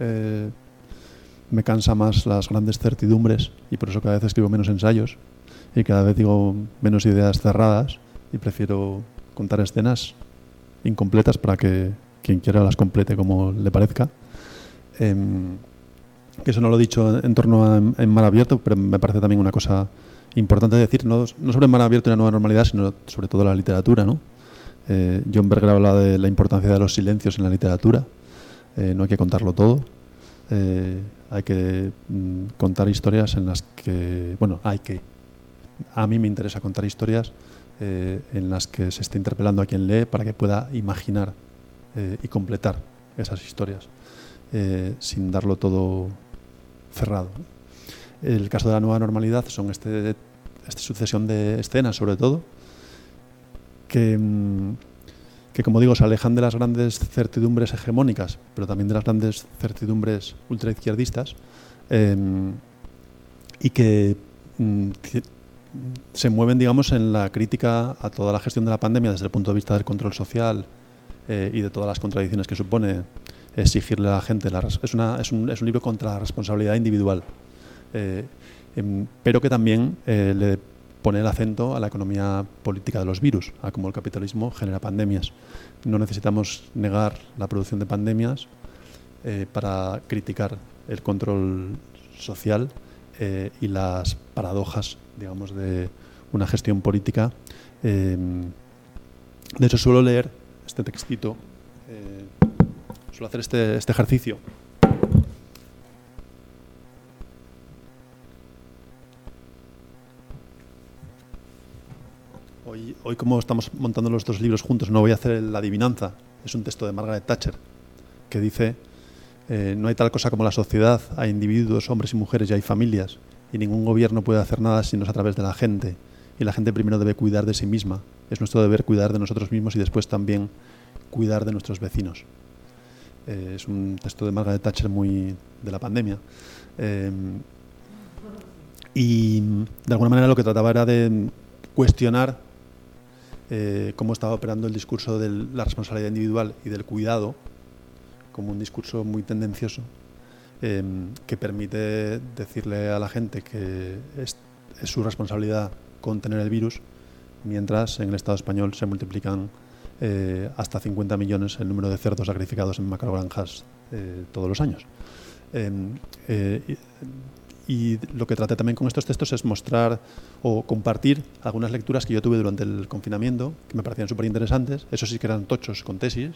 eh, me cansa más las grandes certidumbres y por eso cada vez escribo menos ensayos y cada vez digo menos ideas cerradas y prefiero contar escenas incompletas para que quien quiera las complete como le parezca. Em, que eso no lo he dicho en torno a en mar abierto, pero me parece también una cosa importante decir, no, no sobre mar abierto y la nueva normalidad, sino sobre todo la literatura. ¿no? Eh, John Berger habla de la importancia de los silencios en la literatura. Eh, no hay que contarlo todo. Eh, hay que mm, contar historias en las que, bueno, hay que. A mí me interesa contar historias en las que se esté interpelando a quien lee para que pueda imaginar y completar esas historias sin darlo todo cerrado. El caso de la nueva normalidad son este, esta sucesión de escenas, sobre todo, que, mm, que, como digo, se alejan de las grandes certidumbres hegemónicas, pero también de las grandes certidumbres ultraizquierdistas, em, y que, mm, se mueven, digamos, en la crítica a toda la gestión de la pandemia desde el punto de vista del control social eh, y de todas las contradicciones que supone exigirle a la gente. La, es, una, es, un, es, un, libro contra la responsabilidad individual, eh, em, pero que también eh, le pone el acento a la economía política de los virus, a cómo el capitalismo genera pandemias. No necesitamos negar la producción de pandemias eh, para criticar el control social y las paradojas, digamos, de una gestión política. Eh, de hecho, suelo leer este textito, suelo hacer este, este ejercicio Hoy, hoy, como estamos montando los dos libros juntos, no voy a hacer la adivinanza. Es un texto de Margaret Thatcher que dice, eh, no hay tal cosa como la sociedad, hay individuos, hombres y mujeres y hay familias, y ningún gobierno puede hacer nada si no es a través de la gente. Y la gente primero debe cuidar de sí misma. Es nuestro deber cuidar de nosotros mismos y después también cuidar de nuestros vecinos. Eh, es un texto de Margaret Thatcher muy de la pandemia. Eh, y de alguna manera lo que trataba era de cuestionar eh, cómo estaba operando el discurso de la responsabilidad individual y del cuidado como un discurso muy tendencioso que permite decirle a la gente que es, su responsabilidad contener el virus, mientras en el Estado español se multiplican eh, hasta 50 millones el número de cerdos sacrificados en macrogranjas eh, todos los años. Eh, y lo que traté también con estos textos es mostrar o compartir algunas lecturas que yo tuve durante el confinamiento, que me parecían súper interesantes, eso sí que eran tochos con tesis,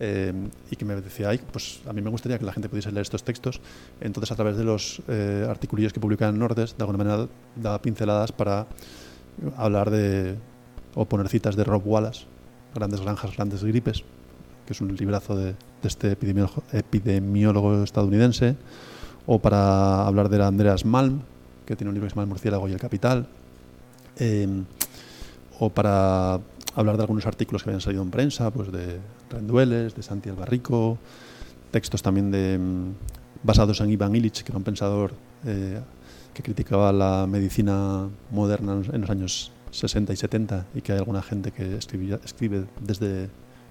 eh, y que me decía, Ay, pues a mí me gustaría que la gente pudiese leer estos textos. Entonces, a través de los eh, articulillos que publican en Nordes, de alguna manera daba pinceladas para hablar de, o poner citas de Rob Wallace, Grandes Granjas, Grandes Gripes, que es un librazo de, este epidemiólogo, estadounidense, o para hablar de Andreas Malm, que tiene un libro que se llama El murciélago y el capital, eh, o para hablar de algunos artículos que habían salido en prensa, pues de Rendueles, de Santi Albarrico, textos también de, basados en Ivan Illich, que era un pensador eh, que criticaba la medicina moderna en los años 60 y 70 y que hay alguna gente que escribía, escribe desde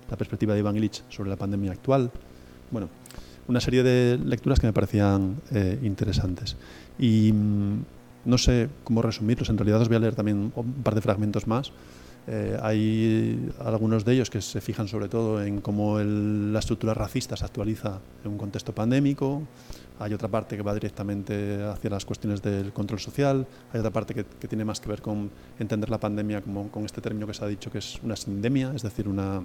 la perspectiva de Ivan Illich sobre la pandemia actual. Bueno, una serie de lecturas que me parecían eh, interesantes. Y mmm, no sé cómo resumirlos, en realidad os voy a leer también un par de fragmentos más. Eh, hay algunos de ellos que se fijan sobre todo en cómo el, la estructura racista se actualiza en un contexto pandémico. Hay otra parte que va directamente hacia las cuestiones del control social. Hay otra parte que, tiene más que ver con entender la pandemia como con este término que se ha dicho que es una sindemia, es decir, una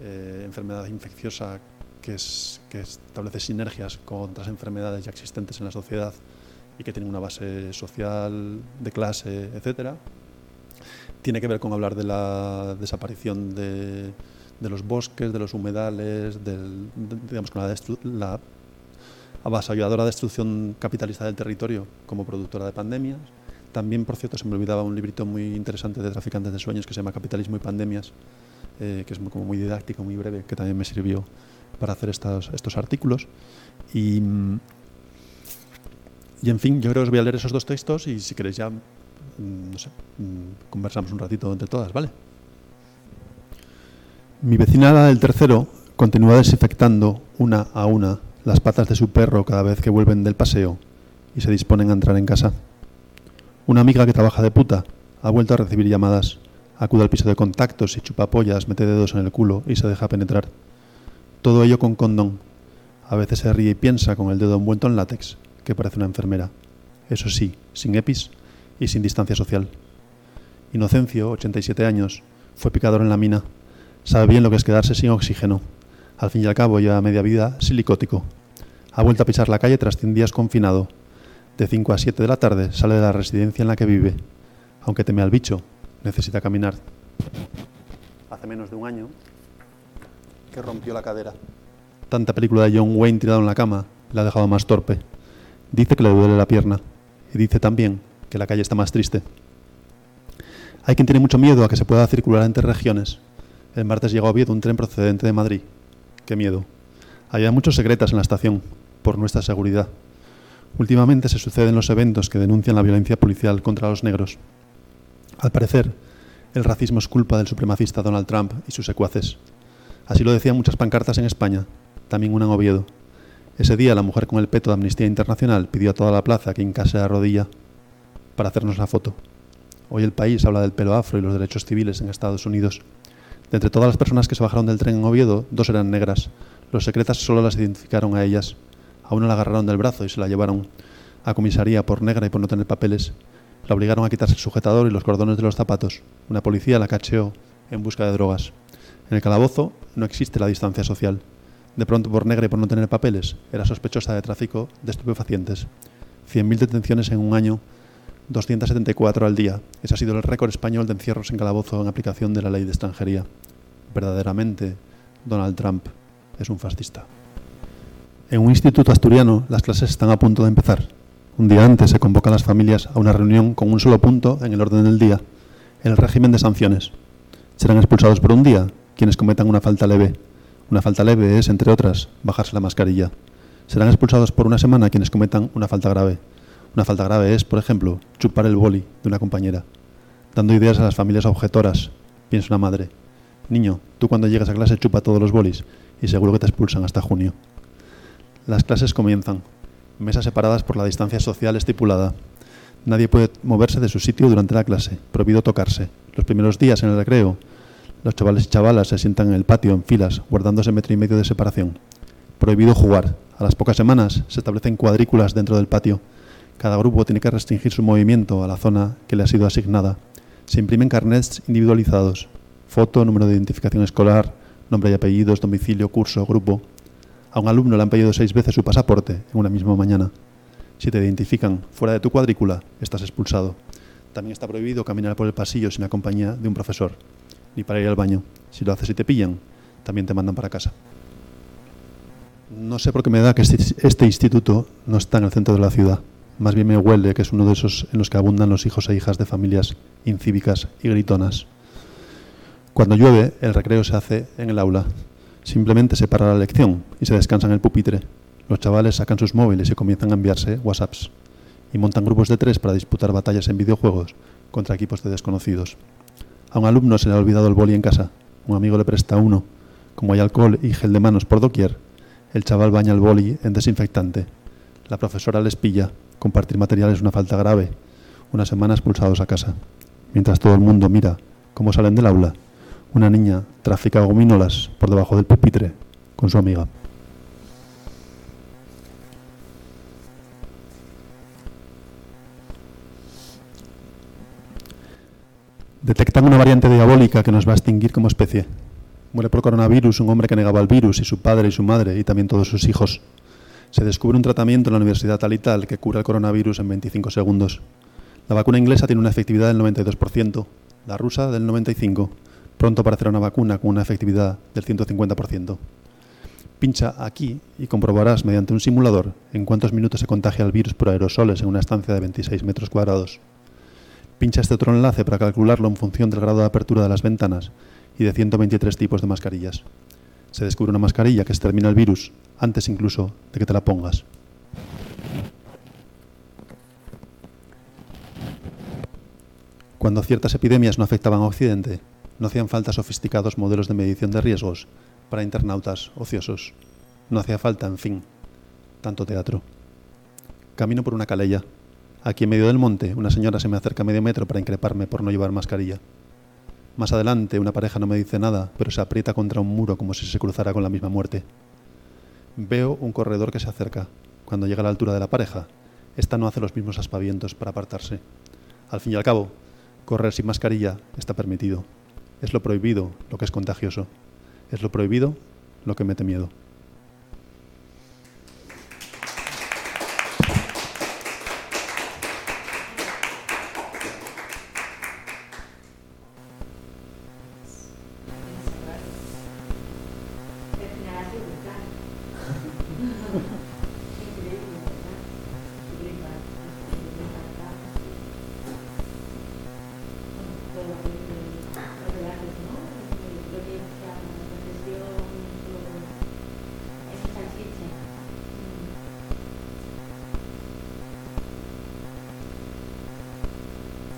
eh, enfermedad infecciosa que, es, que establece sinergias con otras enfermedades ya existentes en la sociedad y que tienen una base social, de clase, etcétera. Tiene que ver con hablar de la desaparición de, los bosques, de los humedales, del, de, digamos, con la, la avasalladora destrucción capitalista del territorio como productora de pandemias. También, por cierto, se me olvidaba un librito muy interesante de traficantes de sueños que se llama Capitalismo y Pandemias, eh, que es muy, como muy didáctico, muy breve, que también me sirvió para hacer estos, artículos. Y, y en fin, yo creo que os voy a leer esos dos textos y si queréis ya, mm, no sé, mm, conversamos un ratito entre todas, ¿vale? Mi vecina, la del tercero, continúa desinfectando una a una las patas de su perro cada vez que vuelven del paseo y se disponen a entrar en casa. Una amiga que trabaja de puta ha vuelto a recibir llamadas. Acude al piso de contactos y chupa pollas, mete dedos en el culo y se deja penetrar. Todo ello con condón. A veces se ríe y piensa con el dedo envuelto en látex, que parece una enfermera. Eso sí, sin EPIs y sin distancia social. Inocencio, 87 años, fue picador en la mina. Sabe bien lo que es quedarse sin oxígeno. Al fin y al cabo lleva media vida silicótico. Ha vuelto a pisar la calle tras 100 días confinado. De 5 a 7 de la tarde sale de la residencia en la que vive. Aunque teme al bicho, necesita caminar. Hace menos de un año que rompió la cadera. Tanta película de John Wayne tirado en la cama le ha dejado más torpe. Dice que le duele la pierna y dice también que la calle está más triste. Hay quien tiene mucho miedo a que se pueda circular entre regiones. El martes llegó a Oviedo un tren procedente de Madrid. Qué miedo. Había muchos secretas en la estación, por nuestra seguridad. Últimamente se suceden los eventos que denuncian la violencia policial contra los negros. Al parecer, el racismo es culpa del supremacista Donald Trump y sus secuaces. Así lo decían muchas pancartas en España, también una en Oviedo. Ese día la mujer con el peto de Amnistía Internacional pidió a toda la plaza que hincase la rodilla para hacernos la foto. Hoy el país habla del pelo afro y los derechos civiles en Estados Unidos. De entre todas las personas que se bajaron del tren en Oviedo, dos eran negras. Los secretas solo las identificaron a ellas. A una la agarraron del brazo y se la llevaron a comisaría por negra y por no tener papeles. La obligaron a quitarse el sujetador y los cordones de los zapatos. Una policía la cacheó en busca de drogas. En el calabozo no existe la distancia social de pronto por negra y por no tener papeles, era sospechosa de tráfico de estupefacientes. 100.000 detenciones en un año, 274 al día. Ese ha sido el récord español de encierros en calabozo en aplicación de la ley de extranjería. Verdaderamente, Donald Trump es un fascista. En un instituto asturiano, las clases están a punto de empezar. Un día antes se convocan las familias a una reunión con un solo punto en el orden del día, el régimen de sanciones. Serán expulsados por un día quienes cometan una falta leve, una falta leve es, entre otras, bajarse la mascarilla. Serán expulsados por una semana quienes cometan una falta grave. Una falta grave es, por ejemplo, chupar el boli de una compañera. Dando ideas a las familias objetoras, piensa una madre. Niño, tú cuando llegas a clase chupa todos los bolis y seguro que te expulsan hasta junio. Las clases comienzan. Mesas separadas por la distancia social estipulada. Nadie puede moverse de su sitio durante la clase. Prohibido tocarse. Los primeros días en el recreo los chavales y chavalas se sientan en el patio en filas, guardándose metro y medio de separación. Prohibido jugar. A las pocas semanas se establecen cuadrículas dentro del patio. Cada grupo tiene que restringir su movimiento a la zona que le ha sido asignada. Se imprimen carnets individualizados. Foto, número de identificación escolar, nombre y apellidos, domicilio, curso, grupo. A un alumno le han pedido seis veces su pasaporte en una misma mañana. Si te identifican fuera de tu cuadrícula, estás expulsado. También está prohibido caminar por el pasillo sin la compañía de un profesor ni para ir al baño. Si lo haces y te pillan, también te mandan para casa. No sé por qué me da que este, este, instituto no está en el centro de la ciudad. Más bien me huele que es uno de esos en los que abundan los hijos e hijas de familias incívicas y gritonas. Cuando llueve, el recreo se hace en el aula. Simplemente se para la lección y se descansa en el pupitre. Los chavales sacan sus móviles y comienzan a enviarse WhatsApps. Y montan grupos de tres para disputar batallas en videojuegos contra equipos de desconocidos. A un alumno se le ha olvidado el boli en casa. Un amigo le presta uno. Como hay alcohol y gel de manos por doquier, el chaval baña el boli en desinfectante. La profesora les pilla. Compartir material es una falta grave. Una semana expulsados a casa. Mientras todo el mundo mira cómo salen del aula, una niña trafica gominolas por debajo del pupitre con su amiga. Detectan una variante diabólica que nos va a extinguir como especie. Muere por coronavirus un hombre que negaba el virus y su padre y su madre y también todos sus hijos. Se descubre un tratamiento en la Universidad tal y tal que cura el coronavirus en 25 segundos. La vacuna inglesa tiene una efectividad del 92%, la rusa del 95%. Pronto aparecerá una vacuna con una efectividad del 150%. Pincha aquí y comprobarás mediante un simulador en cuántos minutos se contagia el virus por aerosoles en una estancia de 26 metros cuadrados. Pincha este otro enlace para calcularlo en función del grado de apertura de las ventanas y de 123 tipos de mascarillas. Se descubre una mascarilla que extermina el virus antes incluso de que te la pongas. Cuando ciertas epidemias no afectaban a Occidente, no hacían falta sofisticados modelos de medición de riesgos para internautas ociosos. No hacía falta, en fin, tanto teatro. Camino por una calella. Aquí en medio del monte, una señora se me acerca medio metro para increparme por no llevar mascarilla. Más adelante, una pareja no me dice nada, pero se aprieta contra un muro como si se cruzara con la misma muerte. Veo un corredor que se acerca. Cuando llega a la altura de la pareja, esta no hace los mismos aspavientos para apartarse. Al fin y al cabo, correr sin mascarilla está permitido. Es lo prohibido lo que es contagioso. Es lo prohibido lo que mete miedo.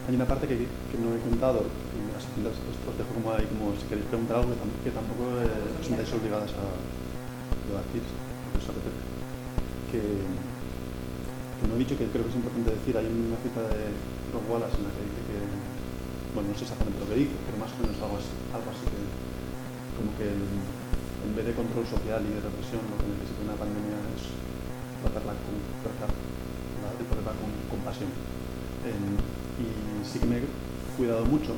Hay una parte que, que no he contado, y me las- las- os dejo como ahí, como si queréis preguntar algo que, tam- que tampoco eh, os sintáis obligadas a debatir, os apetece. Que, no he dicho que creo que es importante decir, hay una cita de Rob Wallace en la que dice que, bueno, no sé exactamente lo que dice, pero más o menos algo así, algo así que, como que en vez de control social y de represión, lo que necesita una pandemia es tratarla con, tratar la, tratarla con compasión. Em, y sí que me he cuidado mucho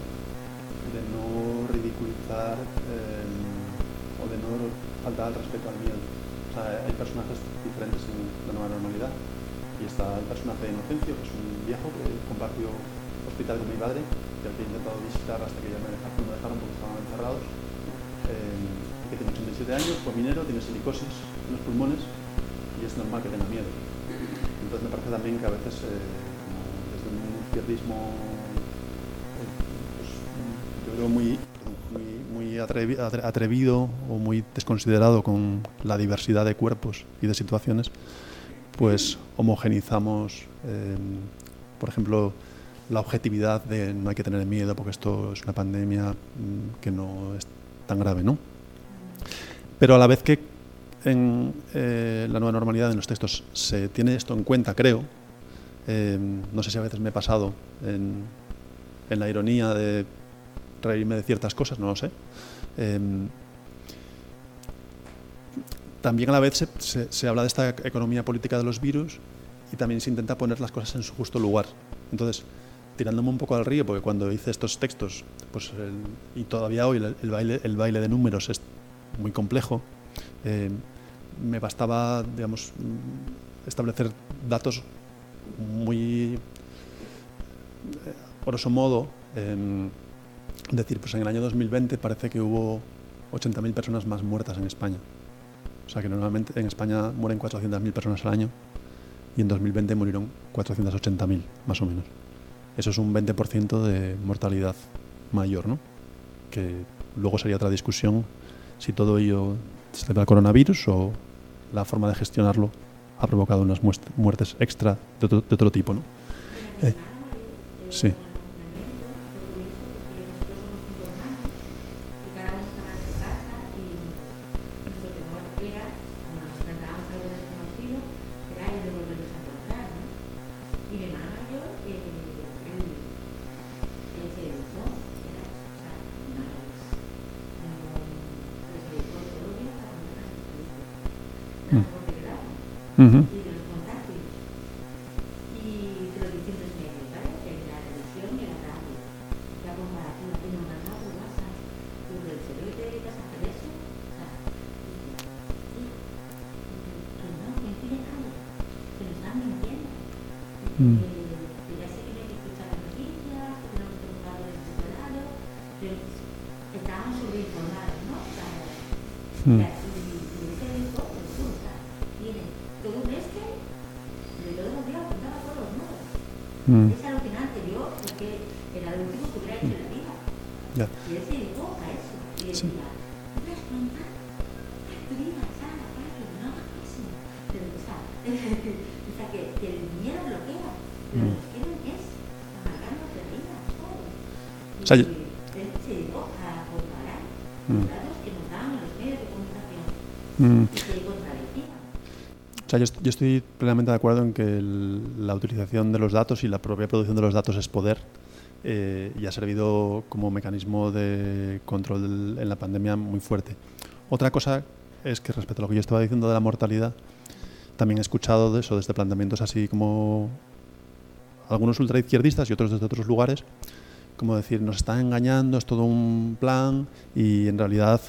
de no ridiculizar em, o de no faltar al respeto al miedo. O sea, hay personajes diferentes en la nueva normalidad y está el personaje de Inocencio, que es un viejo que compartió hospital con mi padre, y al que he intentado visitar hasta que ya me dejaron, me dejaron porque estaban encerrados, em, que tiene 87 años, fue minero, tiene silicosis en los pulmones y es normal que tenga miedo. Entonces me parece también que a veces, eh, desde un izquierdismo, eh, pues, yo creo muy, muy, muy atrevi- atre- atrevido o muy desconsiderado con la diversidad de cuerpos y de situaciones, pues homogenizamos, eh, por ejemplo, la objetividad de no hay que tener miedo porque esto es una pandemia mm, que no es tan grave, ¿no? Pero a la vez que en eh, la nueva normalidad en los textos se tiene esto en cuenta, creo. Eh, no sé si a veces me he pasado en, en la ironía de reírme de ciertas cosas, no lo sé. Eh, también a la vez se, habla de esta economía política de los virus y también se intenta poner las cosas en su justo lugar. Entonces, tirándome un poco al río, porque cuando hice estos textos, pues y todavía hoy el, baile, el baile de números es muy complejo, eh, me bastaba, digamos, establecer datos muy, eh, grosso modo, em, decir, pues en el año 2020 parece que hubo 80.000 personas más muertas en España. O sea que normalmente en España mueren 400.000 personas al año y en 2020 murieron 480.000, más o menos. Eso es un 20% de mortalidad mayor, ¿no? Que luego sería otra discusión si todo ello se debe al coronavirus o la forma de gestionarlo ha provocado unas muertes extra de otro, de otro tipo, ¿no? Eh, sí.
Mm-hmm. Yo,
est- yo estoy plenamente de acuerdo en que la utilización de los datos y la propia producción de los datos es poder eh, y ha servido como mecanismo de control en la pandemia muy fuerte. Otra cosa es que respecto a lo que yo estaba diciendo de la mortalidad, también he escuchado de eso, desde planteamientos así como algunos ultraizquierdistas y otros desde otros lugares, como decir, nos están engañando, es todo un plan y en realidad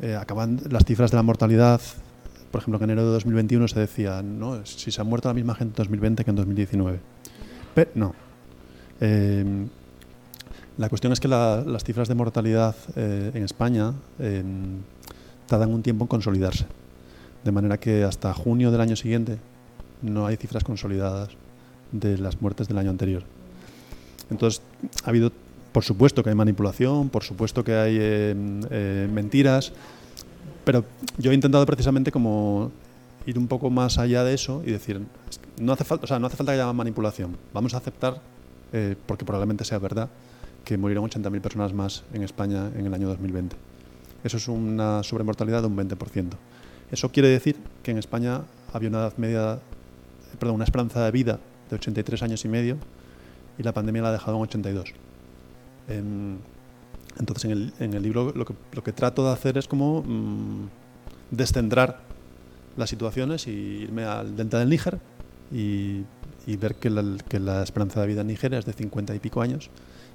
eh, acaban las cifras de la mortalidad por ejemplo, en enero de 2021 se decía, no, si se ha muerto la misma gente en 2020 que en 2019. Pero no. Eh, la cuestión es que la- las cifras de mortalidad eh, en España eh, tardan un tiempo en consolidarse. De manera que hasta junio del año siguiente no hay cifras consolidadas de las muertes del año anterior. Entonces, ha habido, por supuesto que hay manipulación, por supuesto que hay mentiras, pero yo he intentado precisamente como ir un poco más allá de eso y decir, no hace falta, o sea, no hace falta que haya manipulación. Vamos a aceptar, eh, porque probablemente sea verdad, que murieron 80.000 personas más en España en el año 2020. Eso es una sobremortalidad de un 20%. Eso quiere decir que en España había una edad media, eh, perdón, una esperanza de vida de 83 años y medio y la pandemia la ha dejado en 82. Em, entonces, en el, libro lo que, lo que trato de hacer es como mm, descentrar las situaciones y irme al delta del Níger y, ver que la, esperanza de vida en Níger es de 50 y pico años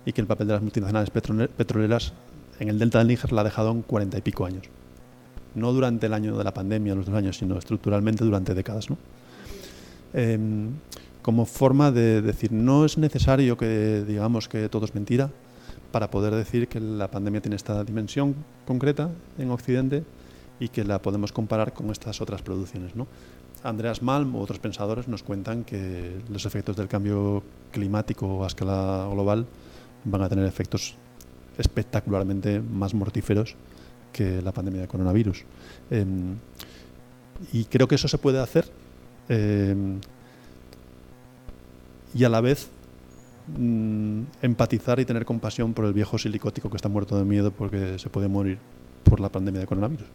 y que el papel de las multinacionales petrole- petroleras en el delta del Níger la ha dejado en 40 y pico años. No durante el año de la pandemia, los dos años, sino estructuralmente durante décadas. ¿no? Em, como forma de decir, no es necesario que digamos que todo es mentira, para poder decir que la pandemia tiene esta dimensión concreta en Occidente y que la podemos comparar con estas otras producciones. ¿no? Andreas Malm u otros pensadores nos cuentan que los efectos del cambio climático a escala global van a tener efectos espectacularmente más mortíferos que la pandemia de coronavirus. Em, y creo que eso se puede hacer em, y a la vez mm, empatizar y tener compasión por el viejo silicótico que está muerto de miedo porque se puede morir por la pandemia de coronavirus.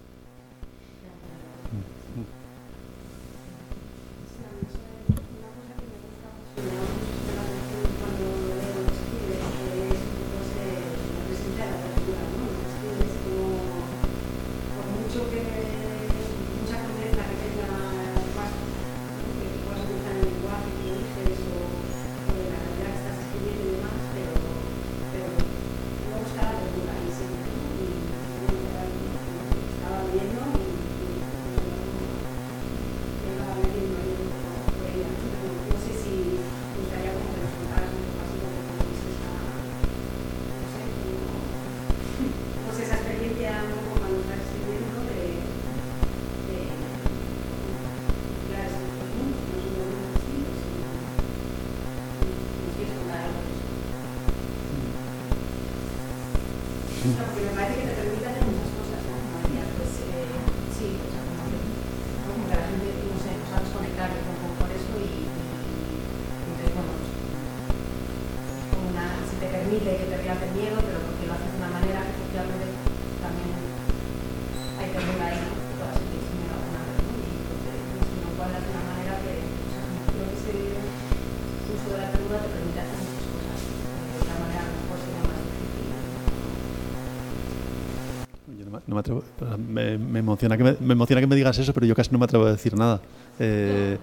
Me,
emociona que me, emociona que me digas eso, pero yo casi no me atrevo a decir nada. Eh,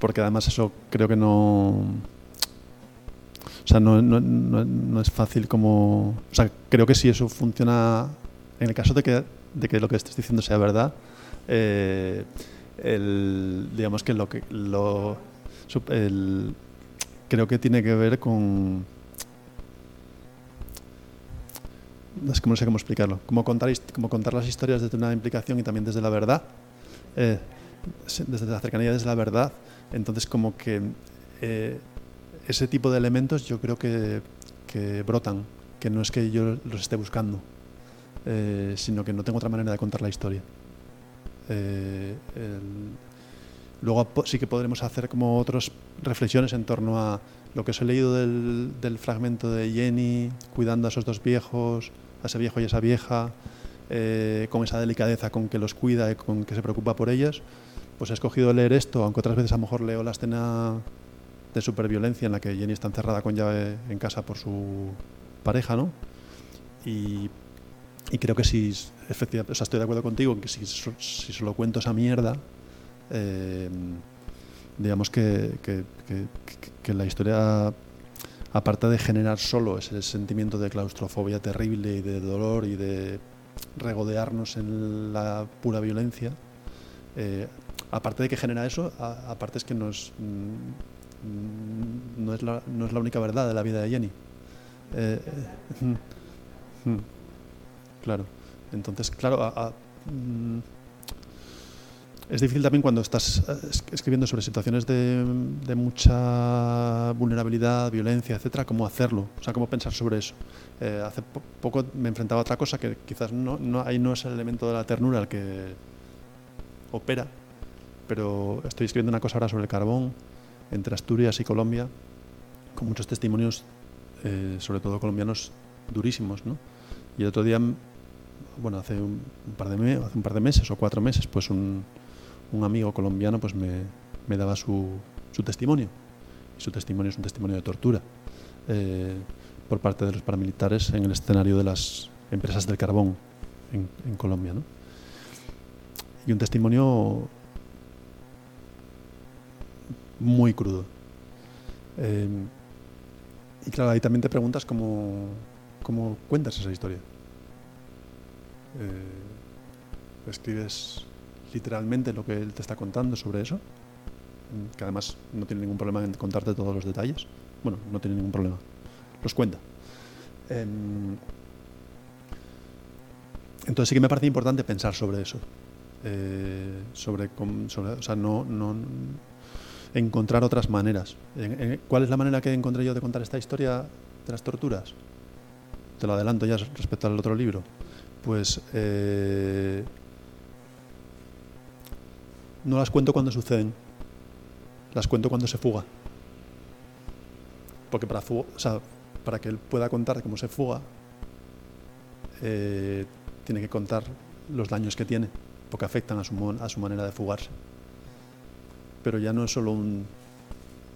porque además eso creo que no... O sea, no, no- no- es fácil como... O sea, creo que si eso funciona, en el caso de que, de que lo que estés diciendo sea verdad, eh, el- digamos que lo que... Lo, el- creo que tiene que ver con... es no sé cómo explicarlo. Como contar, como contar las historias desde una implicación y también desde la verdad. eh, desde la cercanía, desde la verdad. Entonces, como que eh, ese tipo de elementos yo creo que, brotan, que no es que yo los esté buscando, eh, sino que no tengo otra manera de contar la historia. Luego sí que podremos hacer como otras reflexiones en torno a lo que os he leído del fragmento de Jenny cuidando a esos dos viejos, a ese viejo y a esa vieja, eh, con esa delicadeza con que los cuida y con que se preocupa por ellas. Pues he escogido leer esto, aunque otras veces a lo mejor leo la escena de superviolencia en la que Jenny está encerrada con llave en casa por su pareja, ¿no? Y, creo que si, efectivamente, o sea, estoy de acuerdo contigo que si, si solo cuento esa mierda, eh, digamos que- que la historia, aparte de generar solo ese sentimiento de claustrofobia terrible y de dolor y de regodearnos en la pura violencia, eh, aparte de que genera eso, aparte es que no es, mm, no, es la, única verdad de la vida de Jenny. Eh, eh, mm, claro. Entonces, claro, a- mm, es difícil también cuando estás eh, es- escribiendo sobre situaciones de, de mucha vulnerabilidad, violencia, etcétera, cómo hacerlo, o sea, cómo pensar sobre eso. Eh, hace po- poco me enfrentaba a otra cosa que quizás no, no, ahí no es el elemento de la ternura el que opera, pero estoy escribiendo una cosa ahora sobre el carbón entre Asturias y Colombia, con muchos testimonios, eh, sobre todo colombianos, durísimos, ¿no? Y el otro día, bueno, hace un, par de hace un par de meses o cuatro meses, pues un, un amigo colombiano pues me, me daba su, su testimonio. Y su testimonio es un testimonio de tortura eh, por parte de los paramilitares en el escenario de las empresas del carbón en, Colombia. Y un testimonio muy crudo. Eh, y claro, ahí también te preguntas cómo, cómo cuentas esa historia. Eh, escribes literalmente lo que él te está contando sobre eso, mm, que además no tiene ningún problema en contarte todos los detalles. Bueno, no tiene ningún problema. Los cuenta. Em, entonces sí que me parece importante pensar sobre eso. Eh, sobre, sobre- o sea, no, encontrar otras maneras. ¿Cuál es la manera que encontré yo de contar esta historia de las torturas? Te lo adelanto ya respecto al otro libro. Pues eh, no las cuento cuando suceden, las cuento cuando se fuga. Porque para, para que él pueda contar cómo se fuga, eh, tiene que contar los daños que tiene, porque afectan a su, a su manera de fugarse. Pero ya no es solo un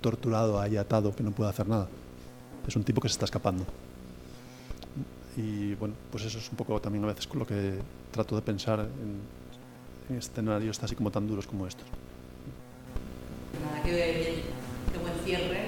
torturado ahí atado que no puede hacer nada, es un tipo que se está escapando. Y bueno, pues eso es un poco también a veces lo que trato de pensar en, en escenarios así como tan duros como estos.
Nada, que, que buen cierre